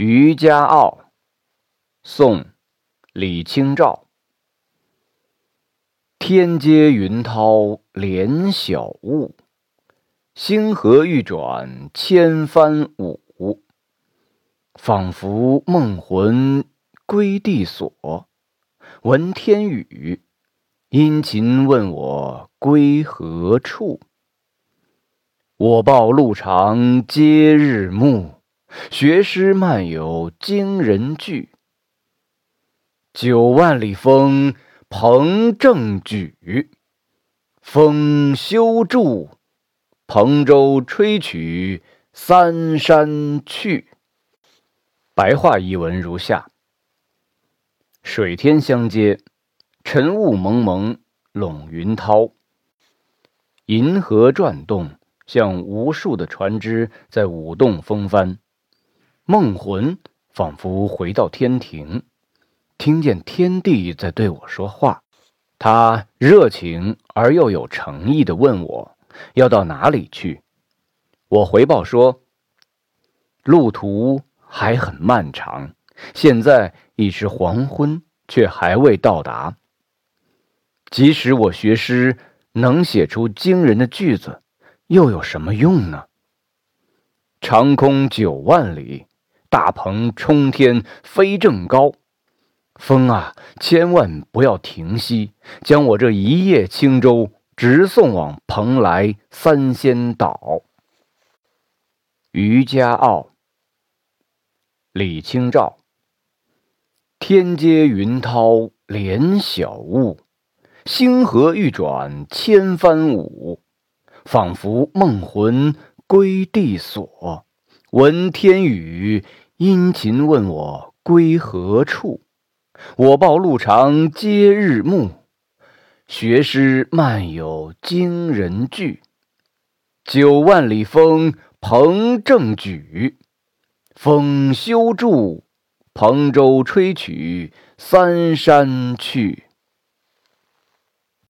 渔家傲，宋·李清照。天接云涛连晓雾，星河欲转千帆舞。仿佛梦魂归地所，闻天语，殷勤问我归何处。我报路长皆日暮。学诗漫有惊人句，九万里风鹏正举，风休住，蓬舟吹取三山去。白话译文如下：水天相接，晨雾蒙蒙笼云涛，银河转动，像无数的船只在舞动风帆。梦魂仿佛回到天庭，听见天地在对我说话。他热情而又有诚意的问我要到哪里去。我回报说，路途还很漫长，现在已是黄昏，却还未到达。即使我学诗能写出惊人的句子，又有什么用呢？长空九万里。大鹏冲天飞正高，风啊，千万不要停息，将我这一叶轻舟直送往蓬莱三仙岛。渔家傲，李清照。天接云涛连晓雾，星河欲转千帆舞。仿佛梦魂归地所。闻天雨，殷勤问我归何处。我报路长皆日暮，学诗漫有惊人句。九万里风鹏正举，风休住，蓬舟吹取三山去。